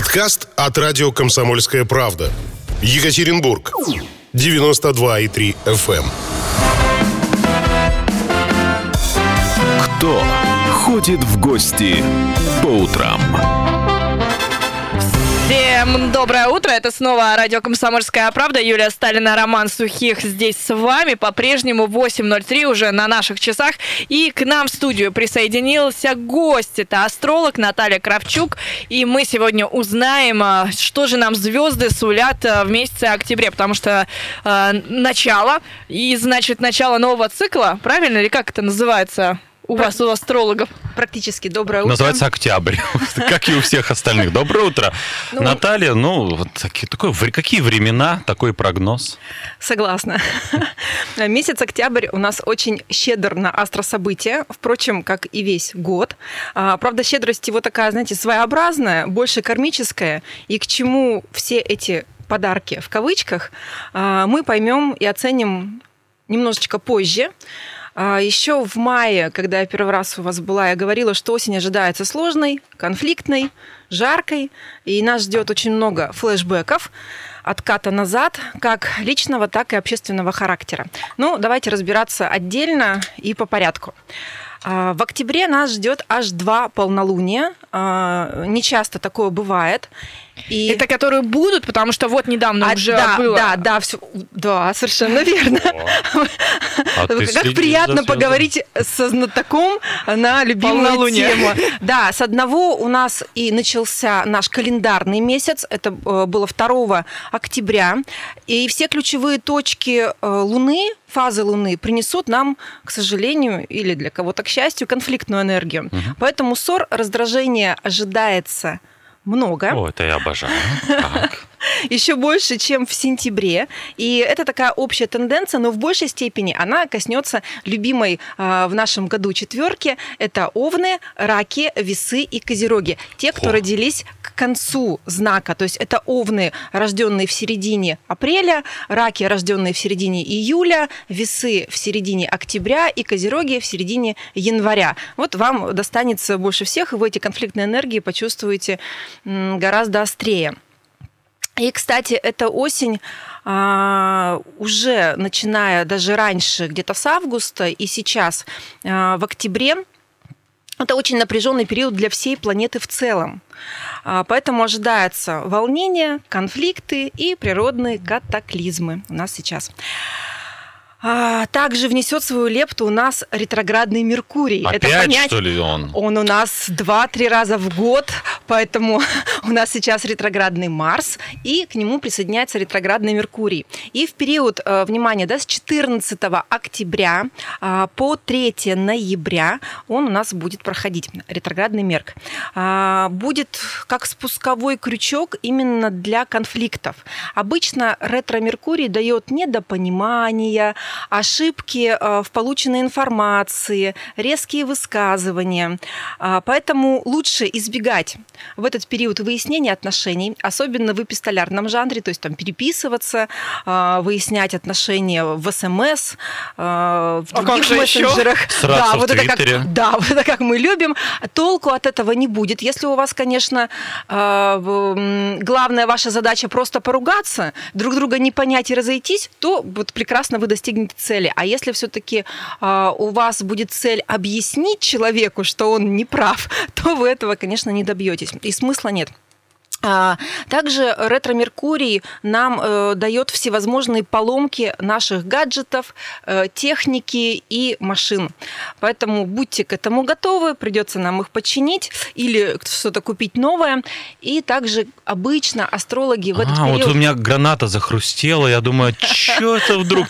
Подкаст от радио «Комсомольская правда». Екатеринбург. 92,3 FM. Кто ходит в гости по утрам? Доброе утро. Это снова радио «Комсомольская правда». Юлия Сталина, Роман Сухих здесь с вами. По-прежнему 8.03 уже на наших часах. И к нам в студию присоединился гость. Это астролог Наталья Кравчук. И мы сегодня узнаем, а, что же нам звезды сулят а, в месяце октябре. Потому что э, начало, и значит начало нового цикла, правильно? Или как это называется? У вас, у астрологов? Практически доброе утро. Называется октябрь, как и у всех остальных. Доброе утро. Ну, Наталья, ну, вот такие, такое, какие времена, такой прогноз? Согласна. Месяц октябрь у нас очень щедр на астрособытия, впрочем, как и весь год. А, правда, щедрость его такая, знаете, своеобразная, больше кармическая. И к чему все эти подарки в кавычках а, мы поймем и оценим немножечко позже. А, Еще в мае, когда я первый раз у вас была, я говорила, что осень ожидается сложной, конфликтной, жаркой, и нас ждет очень много флешбеков отката назад, как личного, так и общественного характера. Ну, давайте разбираться отдельно и по порядку. А, в октябре нас ждет аж два полнолуния. А, не часто такое бывает. И... Это которые будут, потому что вот недавно а, уже да, было. Да, да, все, да, совершенно верно. А как приятно поговорить со знатоком на любимую тему. Да, с одного у нас и начался наш календарный месяц. Это э, было 2 октября. И все ключевые точки э, Луны фазы Луны принесут нам, к сожалению, или для кого-то к счастью, конфликтную энергию. Угу. Поэтому ссор, раздражение ожидается много. О, это я обожаю. Так. еще больше, чем в сентябре. И это такая общая тенденция, но в большей степени она коснется любимой э, в нашем году четверки. Это овны, раки, весы и козероги. Те, кто О. родились к концу знака. То есть это овны, рожденные в середине апреля, раки, рожденные в середине июля, весы в середине октября и козероги в середине января. Вот вам достанется больше всех, и вы эти конфликтные энергии почувствуете гораздо острее. И, кстати, эта осень а, уже начиная даже раньше, где-то с августа и сейчас а, в октябре, это очень напряженный период для всей планеты в целом. А, поэтому ожидается волнение, конфликты и природные катаклизмы у нас сейчас. А, также внесет свою лепту у нас ретроградный Меркурий. Опять, Это понять, что ли, он? Он у нас два-три раза в год, поэтому у нас сейчас ретроградный Марс, и к нему присоединяется ретроградный Меркурий. И в период, э, внимание, да, с 14 октября э, по 3 ноября он у нас будет проходить, ретроградный Мерк. Э, будет как спусковой крючок именно для конфликтов. Обычно ретро-Меркурий дает недопонимание, ошибки э, в полученной информации, резкие высказывания. А, поэтому лучше избегать в этот период выяснения отношений, особенно в эпистолярном жанре, то есть там переписываться, а, выяснять отношения в СМС, а, в других а мессенджерах. Да, вот это как, да, вот это как мы любим. Толку от этого не будет. Если у вас, конечно, главная ваша задача просто поругаться, друг друга не понять и разойтись, то вот прекрасно вы достигнете достигнете цели. А если все-таки э, у вас будет цель объяснить человеку, что он не прав, то вы этого, конечно, не добьетесь. И смысла нет. А, также ретро-меркурий нам э, дает всевозможные поломки наших гаджетов, э, техники и машин. Поэтому будьте к этому готовы, придется нам их починить или что-то купить новое. И также обычно астрологи в этот а, период... вот у меня граната захрустела, я думаю, что это вдруг?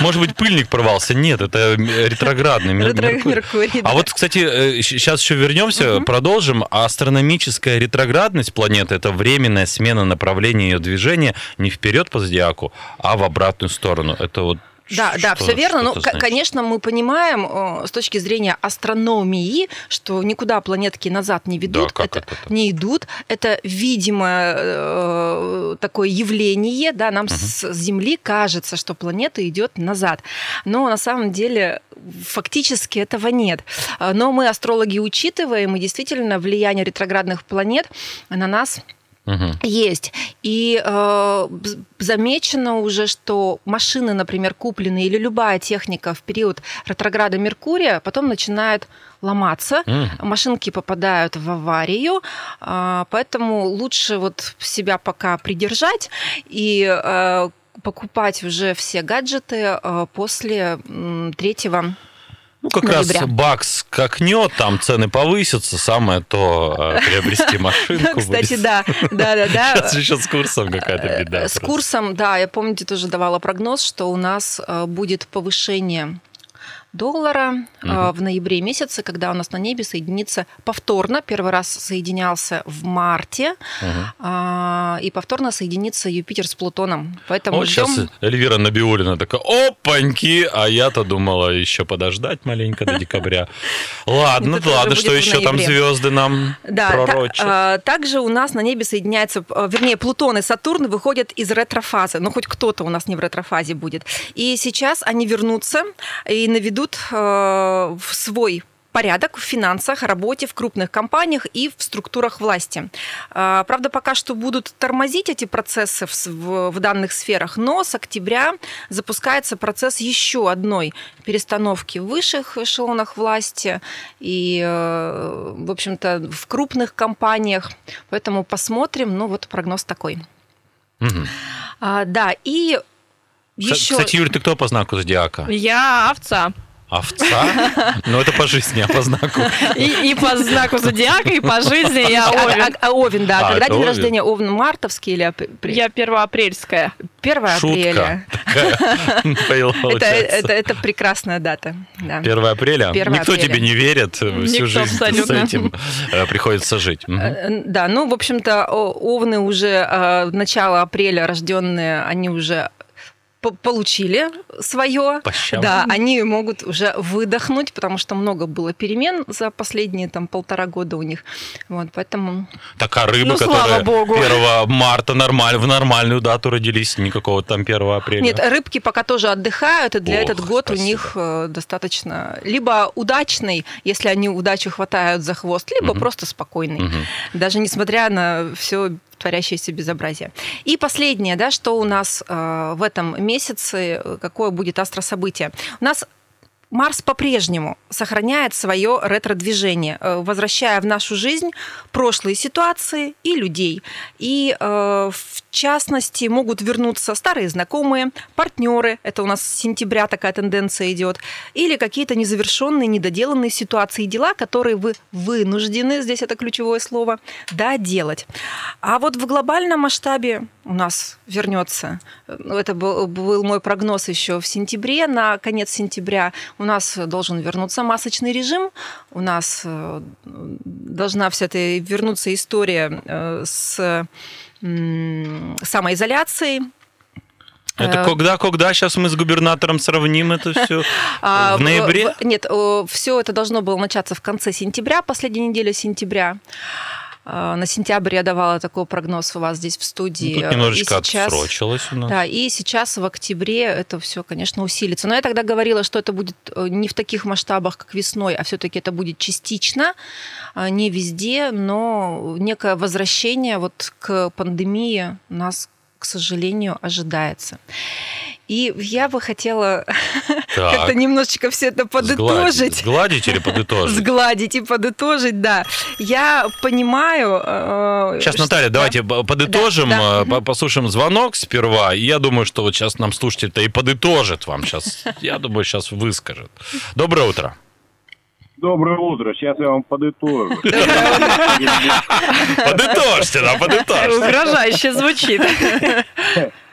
Может быть, пыльник порвался? Нет, это ретроградный Меркурий. А вот, кстати, сейчас э, еще вернемся, продолжим. Астрономическая ретроградность планеты это временная смена направления ее движения не вперед по зодиаку, а в обратную сторону. Это вот да, что, да, все верно. Ну, конечно, мы понимаем э, с точки зрения астрономии, что никуда планетки назад не ведут, да, это, это не идут. Это видимое э, такое явление, да, нам угу. с Земли кажется, что планета идет назад, но на самом деле фактически этого нет. Но мы астрологи учитываем, и действительно влияние ретроградных планет на нас Угу. Есть. И э, замечено уже, что машины, например, купленные или любая техника в период ретрограда Меркурия потом начинает ломаться, mm. машинки попадают в аварию, э, поэтому лучше вот себя пока придержать и э, покупать уже все гаджеты э, после э, третьего ну, как ноября. раз бакс какнет, там цены повысятся, самое то э, приобрести машинку. Кстати, да, да, да, да. Сейчас еще с курсом какая-то беда. С курсом, да, я помните, тоже давала прогноз, что у нас э, будет повышение доллара угу. в ноябре месяце, когда у нас на небе соединится повторно, первый раз соединялся в марте, угу. и повторно соединится Юпитер с Плутоном. Поэтому вот ждем... сейчас Эльвира Набиулина такая, опаньки, а я-то думала еще подождать маленько до декабря. Ладно, ладно, что еще там звезды нам пророчат? А, также у нас на небе соединяется, вернее, Плутон и Сатурн выходят из ретрофазы, ну хоть кто-то у нас не в ретрофазе будет. И сейчас они вернутся и наведут ведут э, в свой порядок в финансах, работе в крупных компаниях и в структурах власти. Э, правда, пока что будут тормозить эти процессы в, в данных сферах, но с октября запускается процесс еще одной перестановки в высших эшелонах власти и, э, в общем-то, в крупных компаниях. Поэтому посмотрим. Ну, вот прогноз такой. Угу. А, да, и еще... Кстати, Юль, ты кто по знаку зодиака? Я овца. Овца? Ну, это по жизни, а по знаку? И, и по знаку зодиака, и по жизни я Овен. А, а, а Овен, да. А, Когда день овен? рождения Овен мартовский или апрель? Я первоапрельская. 1 апреля. это, это, это прекрасная дата. Да. 1 апреля? 1 Никто апреля. тебе не верит, всю Никто жизнь абсолютно. с этим э, приходится жить. Угу. Да, ну, в общем-то, овны уже э, начало апреля рожденные, они уже получили свое. Да, они могут уже выдохнуть, потому что много было перемен за последние там полтора года у них. Вот, поэтому... Так, а рыбы, ну, которые Богу. 1 марта нормаль, в нормальную дату родились, никакого там 1 апреля? Нет, рыбки пока тоже отдыхают, и для Ох, этот год спасибо. у них э, достаточно либо удачный, если они удачу хватают за хвост, либо угу. просто спокойный. Угу. Даже несмотря на все творящееся безобразие. И последнее, да, что у нас э, в этом месяце, э, какое будет астрособытие. У нас Марс по-прежнему сохраняет свое ретро-движение, э, возвращая в нашу жизнь прошлые ситуации и людей. И э, в частности могут вернуться старые знакомые, партнеры, это у нас с сентября такая тенденция идет, или какие-то незавершенные, недоделанные ситуации и дела, которые вы вынуждены, здесь это ключевое слово, доделать. А вот в глобальном масштабе у нас вернется, ну, это был, был мой прогноз еще в сентябре, на конец сентября, у нас должен вернуться масочный режим, у нас э, должна вся эта вернуться история э, с самоизоляцией, это э, когда, когда сейчас мы с губернатором сравним это все? А, в ноябре? Нет, все это должно было начаться в конце сентября, последняя неделя сентября. А, на сентябрь я давала такой прогноз у вас здесь в студии. Ну, тут немножечко и сейчас, отсрочилось у нас. Да, и сейчас в октябре это все, конечно, усилится. Но я тогда говорила, что это будет э, не в таких масштабах, как весной, а все-таки это будет частично, а, не везде, но некое возвращение вот к пандемии нас, к сожалению, ожидается. И я бы хотела как-то немножечко все это подытожить. Сгладить, сгладить или подытожить? Сгладить и подытожить, да. Я понимаю... Э, сейчас, Наталья, давайте подытожим, да, да. Э, послушаем звонок сперва. И я думаю, что вот сейчас нам слушатель-то и подытожит вам сейчас. Я думаю, сейчас выскажет. Доброе утро. Доброе утро. Сейчас я вам подытожу. Подытожьте, да, подытожьте. Угрожающе звучит.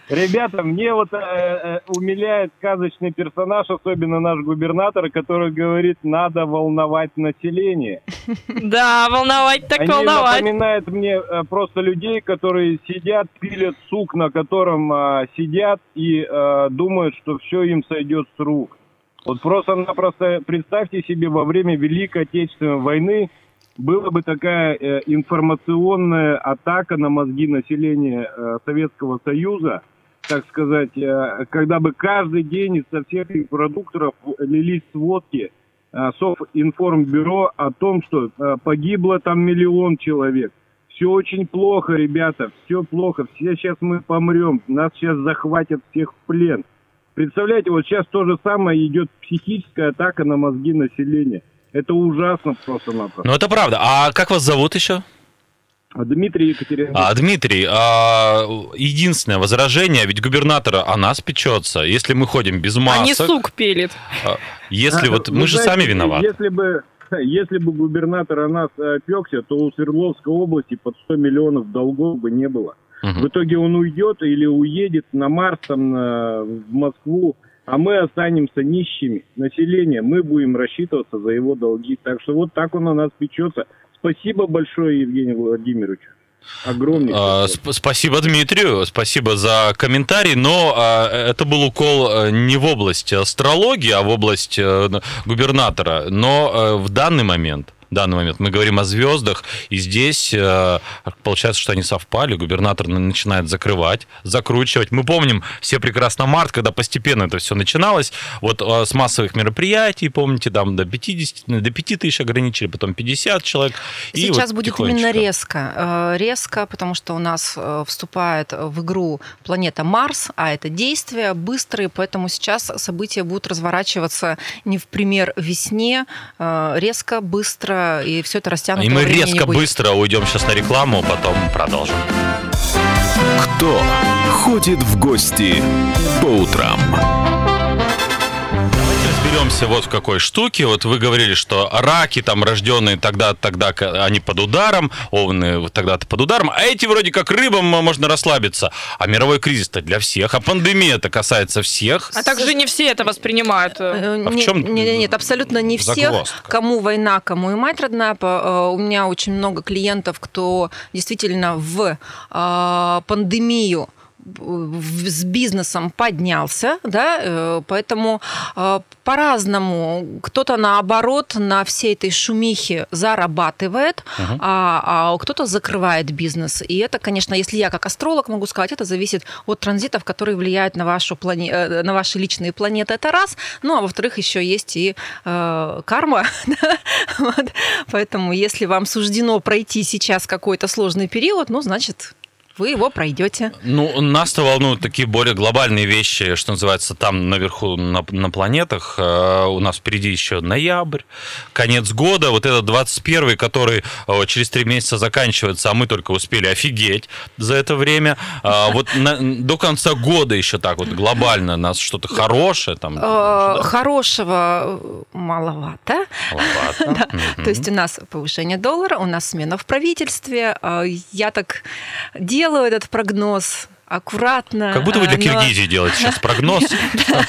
Ребята, мне вот э, э, умиляет сказочный персонаж, особенно наш губернатор, который говорит, надо волновать население. Да, волновать так волновать. Они напоминают мне э, просто людей, которые сидят, пилят сук, на котором э, сидят и э, думают, что все им сойдет с рук. Вот просто-напросто представьте себе во время Великой Отечественной войны была бы такая э, информационная атака на мозги населения э, Советского Союза – так сказать, э, когда бы каждый день из всех продукторов лились сводки э, Софинформбюро о том, что э, погибло там миллион человек. Все очень плохо, ребята, все плохо. Все сейчас мы помрем, нас сейчас захватят всех в плен. Представляете, вот сейчас то же самое идет психическая атака на мозги населения. Это ужасно просто-напросто. Ну, это правда. А как вас зовут еще? А Дмитрий Екатеринбург. А, Дмитрий, а, единственное возражение, ведь губернатор о нас печется. Если мы ходим без масок... А не сук пилит. а, Если А, вот... Мы же сами виноваты. Если бы, если бы губернатор о нас пекся, то у Свердловской области под 100 миллионов долгов бы не было. Мгм. В итоге он уйдет или уедет на Марс, там, на- в Москву, а мы останемся нищими. Население, мы будем рассчитываться за его долги. Так что вот так он о нас печется. Спасибо большое, Евгений Владимирович. Огромное. А, сп- Спасибо Дмитрию, спасибо за комментарий, но а, это был укол э, не в область астрологии, а в область э, губернатора. Но э, в данный момент, данный момент мы говорим о звездах, и здесь э, получается, что они совпали, губернатор на- начинает закрывать, закручивать. Мы помним все прекрасно март, когда постепенно это все начиналось, вот э, с массовых мероприятий, помните, там до 50, до 5 тысяч ограничили, потом 50 человек. Сейчас вот будет именно резко. Э, Резко, потому что у нас э, вступает в игру планета Марс, а это действия быстрые, поэтому сейчас события будут разворачиваться не в пример весне, э, резко, быстро, и все это растянуто И мы резко, быстро уйдем сейчас на рекламу, потом продолжим. Кто ходит в гости по утрам? Разберемся вот в какой штуке. Вот вы говорили, что раки там рожденные тогда, тогда к- они под ударом, овны тогда-то под ударом, а эти вроде как рыбам можно расслабиться. А мировой кризис-то для всех, а пандемия-то касается всех. А также не все это воспринимают. Э, А в чем не- не- Нет, абсолютно не всех. загвоздка? Кому война, кому и мать родная. Э, У меня очень много клиентов, кто действительно в э, пандемию с бизнесом поднялся, да, э, поэтому э, по-разному. Кто-то наоборот на всей этой шумихе зарабатывает, а, а кто-то закрывает бизнес. И это, конечно, если я как астролог могу сказать, это зависит от транзитов, которые влияют на, вашу плане... э, на ваши личные планеты. Это раз. Ну, а во-вторых, еще есть и э, карма. Вот. Поэтому, если вам суждено пройти сейчас какой-то сложный период, ну, значит, вы его пройдете. Ну, нас-то волнуют такие более глобальные вещи, что называется, там наверху на, на планетах. Э, У нас впереди еще ноябрь, конец года. Вот этот 21 который э, через три месяца заканчивается, а мы только успели офигеть за это время. А Вот на- до конца года еще так вот глобально нас что-то хорошее там. Э, Хорошего э, маловато. маловато. То есть у нас повышение доллара, у нас смена в правительстве. А Я так делаю этот прогноз аккуратно. Как будто вы для а, но- Киргизии делаете сейчас прогноз. Там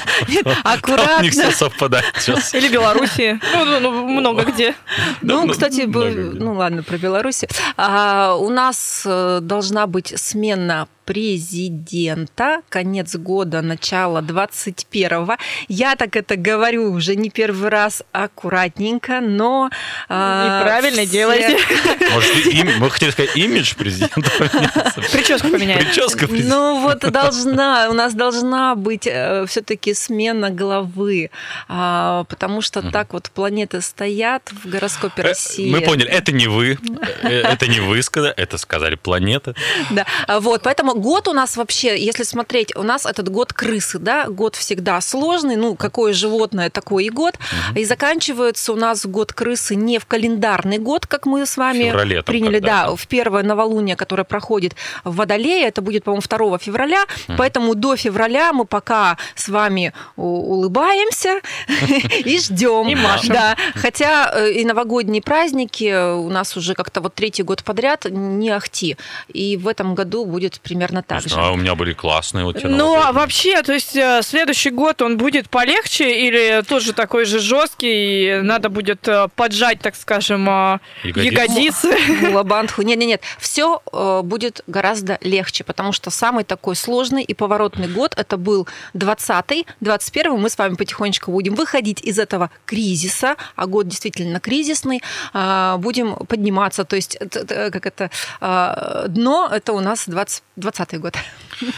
у аккуратно. них все совпадает сейчас. Или Белоруссии. Ну, ну, ну, много где. Ну, ну, кстати, ну ладно, про Беларусь. А, у нас э, должна быть смена президента, конец года, начало 21-го. Я так это говорю уже не первый раз аккуратненько, но... а, И правильно все- делаете. Может, им- вы хотели сказать имидж президента поменяется? Прическу поменяет. Прическа президента. Ну вот должна, у нас должна быть все-таки смена главы, а, потому что так вот планеты стоят в гороскопе Э, России. Мы поняли, это не вы, э, это не вы сказали, это сказали планеты. Да, а вот, поэтому год у нас вообще, если смотреть, у нас этот год крысы, да, год всегда сложный, ну, какое животное, такой и год, и заканчивается у нас год крысы не в календарный год, как мы с вами феврале там приняли, когда да, в первое новолуние, которое проходит в Водолее, это будет, по-моему, 2 февраля, поэтому до февраля мы пока с вами улыбаемся и ждем. И машем. Да, хотя э, и новогодние праздники у нас уже как-то вот третий год подряд не ахти. И в этом году будет примерно так Не же. знаю, у меня были классные вот те Ну, а вообще, то есть э, следующий год он будет полегче или тоже такой же жесткий, и надо будет э, поджать, так скажем, э, Ягодицы. ягодицы? Мулабандху. Нет, нет, нет. Все будет гораздо легче, потому что самый такой сложный и поворотный год это был 20-й, 21-й. Мы с вами потихонечку будем выходить из этого кризиса, а год действительно кризисный, а, будем подниматься. То есть, как это, а, дно это у нас 20, 20 год.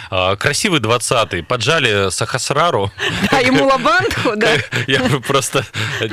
А, красивый 20-й. Поджали Сахасрару. Да, ему лабантху, да. Я просто...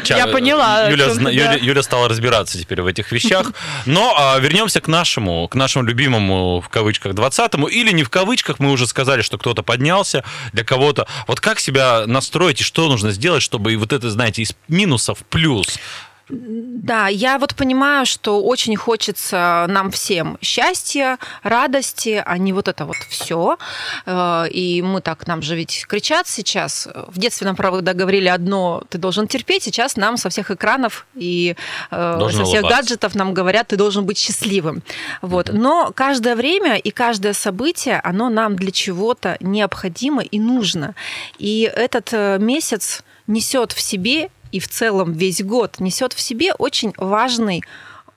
Я поняла. Юля стала разбираться теперь в этих вещах. Но а, вернемся к нашему, к нашему любимому, в кавычках, 20-му. Или не в кавычках, мы уже сказали, что кто-то поднялся, для кого-то. Вот как себя настроить и что нужно сделать, чтобы и вот это, знаете, из минусов плюс да, я вот понимаю, что очень хочется нам всем счастья, радости, а не вот это вот все. Э, и мы так, нам же ведь кричат сейчас. В детстве нам, правда, говорили одно, ты должен терпеть, сейчас нам со всех экранов и э, должен со всех улыбаться. гаджетов нам говорят, ты должен быть счастливым. Вот. Но каждое время и каждое событие, оно нам для чего-то необходимо и нужно. И этот э, месяц несет в себе и в целом весь год несет в себе очень важный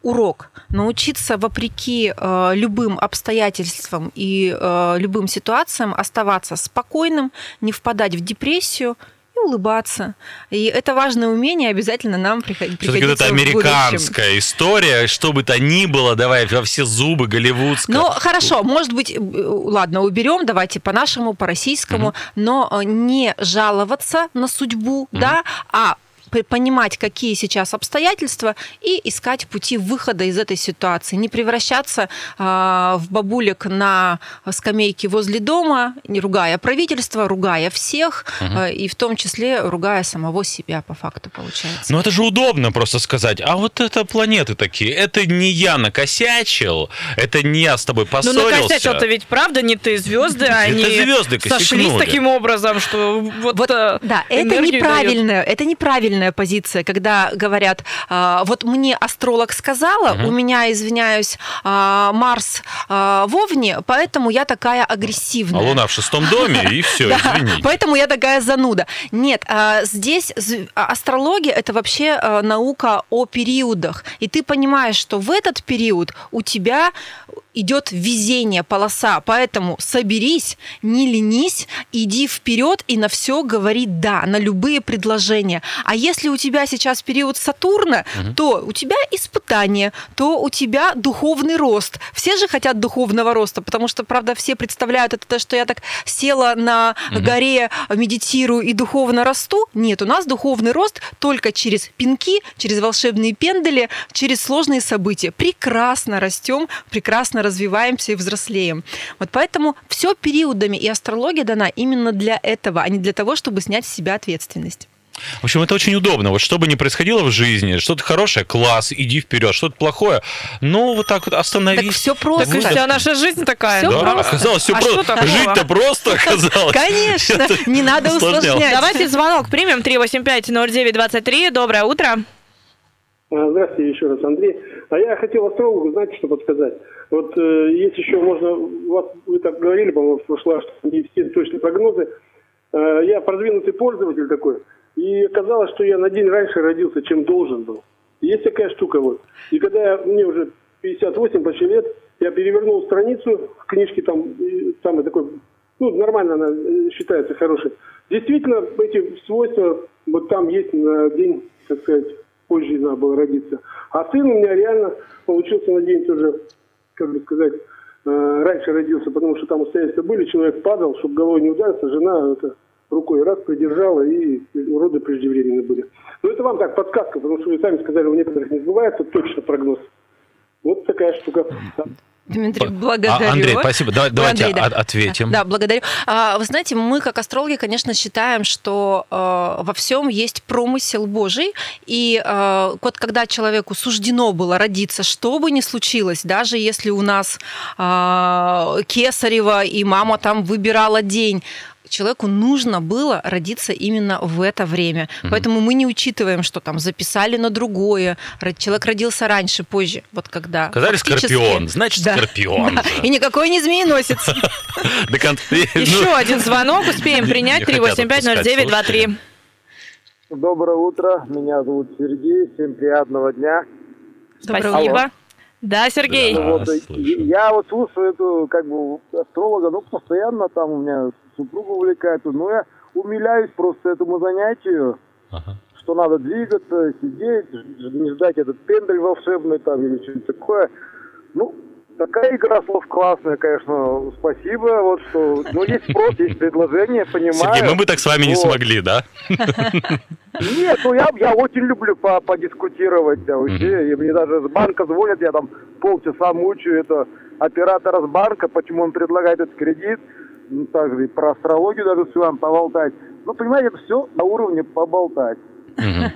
урок научиться вопреки э, любым обстоятельствам и э, любым ситуациям оставаться спокойным, не впадать в депрессию и улыбаться. И это важное умение обязательно нам приходить. Все-таки это американская история, что бы то ни было, давай во все зубы, голливудская. Ну, хорошо, может быть, э, ладно, уберем, давайте по-нашему, по-российскому, угу. но э, не жаловаться на судьбу, угу. да, а понимать, какие сейчас обстоятельства, и искать пути выхода из этой ситуации. Не превращаться э, в бабулек на скамейке возле дома, не ругая правительство, ругая всех, угу. э, и в том числе ругая самого себя, по факту, получается. Ну, это же удобно просто сказать, а вот это планеты такие, это не я накосячил, это не я с тобой поссорился. Ну, накосячил-то ведь правда не ты, звезды, они звезды сошлись таким образом, что вот... вот э, да, это неправильно, это неправильно правильная позиция, когда говорят, а, вот мне астролог сказала, угу. у меня, извиняюсь, а, Марс а, в Овне, поэтому я такая агрессивная. А Луна в шестом доме, и все, извините. Поэтому я такая зануда. Нет, здесь астрология – это вообще наука о периодах. И ты понимаешь, что в этот период у тебя идет везение, полоса. Поэтому соберись, не ленись, иди вперед и на все говори да, на любые предложения. А если у тебя сейчас период Сатурна, угу. то у тебя испытание, то у тебя духовный рост. Все же хотят духовного роста, потому что, правда, все представляют это, что я так села на угу. горе, медитирую и духовно расту. Нет, у нас духовный рост только через пинки, через волшебные пендели, через сложные события. Прекрасно растем, прекрасно развиваемся и взрослеем. Вот поэтому все периодами, и астрология дана именно для этого, а не для того, чтобы снять с себя ответственность. В общем, это очень удобно. Вот что бы ни происходило в жизни, что-то хорошее, класс, иди вперед, что-то плохое, ну вот так вот остановись. Так все просто. Так вся наша жизнь такая. Все да, просто. оказалось все а просто. Жить-то просто оказалось. Конечно, не надо усложнять. Давайте звонок примем 385-0923. Доброе утро. А, здравствуйте еще раз, Андрей. А я хотел астрологу, знаете, что подсказать. Вот э, есть еще можно, вас, вы так говорили, по-моему, в что не все точные прогнозы. Э, я продвинутый пользователь такой, и оказалось, что я на день раньше родился, чем должен был. Есть такая штука вот. И когда я, мне уже 58 почти лет, я перевернул страницу в книжке, там, самый такой, ну, нормально она э, считается хорошей. Действительно, эти свойства вот там есть на день, так сказать, позже надо было родиться. А сын у меня реально получился на день тоже, как бы сказать, э, раньше родился, потому что там обстоятельства были, человек падал, чтобы головой не удариться, жена это рукой раз придержала, и роды преждевременные были. Но это вам так подсказка, потому что вы сами сказали, у некоторых не сбывается точно прогноз. Вот такая штука. Дмитрий, благодарю. А, Андрей, спасибо. Давай, давайте Андрей, да. ответим. Да, благодарю. А, вы знаете, мы как астрологи, конечно, считаем, что э, во всем есть промысел Божий, и э, вот когда человеку суждено было родиться, что бы ни случилось, даже если у нас э, Кесарева и мама там выбирала день, человеку нужно было родиться именно в это время. Угу. Поэтому мы не учитываем, что там записали на другое. Человек родился раньше, позже. Вот когда. Сказали скорпион, значит да. скорпион. Да. И никакой не змееносец. Еще один звонок успеем принять. 3850923. Доброе утро, меня зовут Сергей, всем приятного дня. Спасибо. Да, Сергей. Ну, вот, я вот слушаю эту, как бы, астролога, ну, постоянно там у меня супруга увлекает. Но я умиляюсь просто этому занятию, ага. что надо двигаться, сидеть, не ждать этот пендель волшебный там или что-нибудь такое. Ну, Такая игра слов классная, конечно, спасибо. Вот что, ну есть спрос, есть предложение, понимаю. Сергей, мы бы так с вами вот. не смогли, да? Нет, ну я, я очень люблю по подискутировать, да, вообще. И мне даже с банка звонят, я там полчаса мучаю это оператора с банка, почему он предлагает этот кредит. Ну, также и про астрологию даже с вами поболтать. Ну, понимаете, это все на уровне поболтать.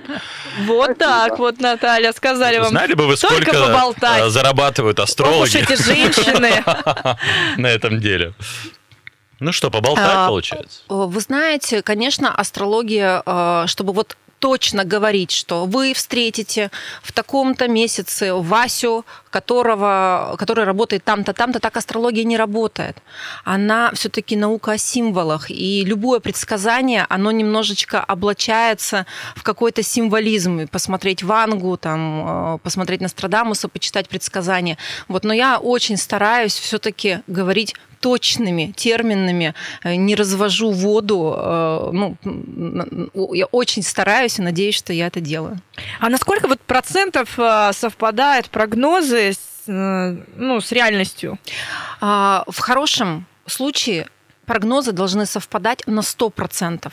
Вот так вот, Наталья, сказали вам. Знали бы вы, сколько э, зарабатывают астрологи? эти женщины. На этом деле. Ну что, поболтать а, получается? Вы знаете, конечно, астрология, э, чтобы вот точно говорить, что вы встретите в таком-то месяце Васю, которого, который работает там-то, там-то, так астрология не работает. Она все-таки наука о символах, и любое предсказание, оно немножечко облачается в какой-то символизм. Посмотреть Вангу, там, э, посмотреть Нострадамуса, почитать предсказания. Вот, но я очень стараюсь все-таки говорить точными терминами, э, не развожу воду. Э, ну, я очень стараюсь и надеюсь, что я это делаю. А насколько вот процентов совпадают прогнозы с, ну, с реальностью? А, в хорошем случае прогнозы должны совпадать на 100%.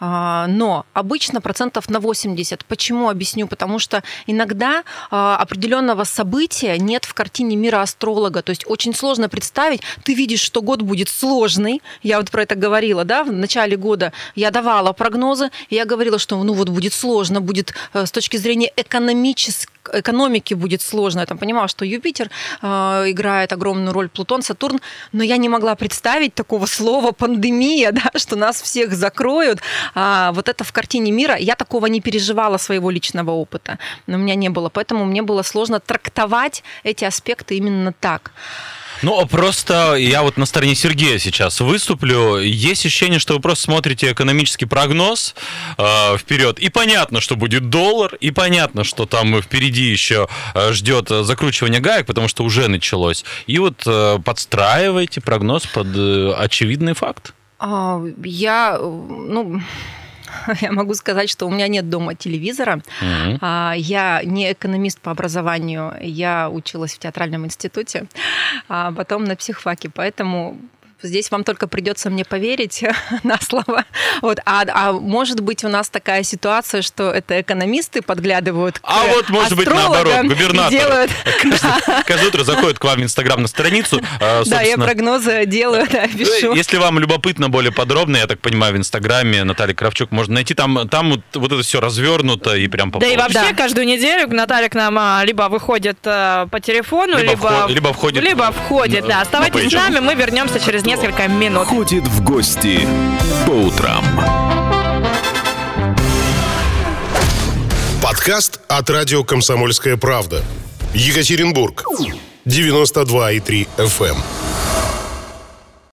А, но обычно процентов на 80. Почему? Объясню. Потому что иногда а, определенного события нет в картине мира астролога. То есть очень сложно представить. Ты видишь, что год будет сложный. Я вот про это говорила, да, в начале года я давала прогнозы, я говорила, что ну вот будет сложно, будет э, с точки зрения экономической экономики будет сложно. Я там понимала, что Юпитер э, играет огромную роль, Плутон, Сатурн, но я не могла представить такого слова пандемия, да, что нас всех закроют, а, вот это в картине мира, я такого не переживала своего личного опыта, но у меня не было, поэтому мне было сложно трактовать эти аспекты именно так. Ну, просто я вот на стороне Сергея сейчас выступлю. Есть ощущение, что вы просто смотрите экономический прогноз э, вперед, и понятно, что будет доллар, и понятно, что там впереди еще э, ждет закручивание гаек, потому что уже началось. И вот э, подстраиваете прогноз под э, очевидный факт. А, я, ну, я могу сказать, что у меня нет дома телевизора. Mm-hmm. Я не экономист по образованию, я училась в театральном институте, а потом на психфаке, поэтому Здесь вам только придется мне поверить на слово. Вот. А, а может быть у нас такая ситуация, что это экономисты подглядывают к А вот может быть наоборот, губернатор делают... каждое, каждое утро заходит к вам в Инстаграм на страницу. А, да, я прогнозы делаю, да, пишу. Если вам любопытно более подробно, я так понимаю, в Инстаграме Наталья Кравчук можно найти. Там, там вот, вот это все развернуто и прям по Да и вообще да. каждую неделю Наталья к нам а, либо выходит а, по телефону, либо, либо, вход, либо входит. Либо входит, да. Оставайтесь с нами, мы вернемся через несколько несколько минут. Ходит в гости по утрам. Подкаст от радио «Комсомольская правда». Екатеринбург. 92,3 FM.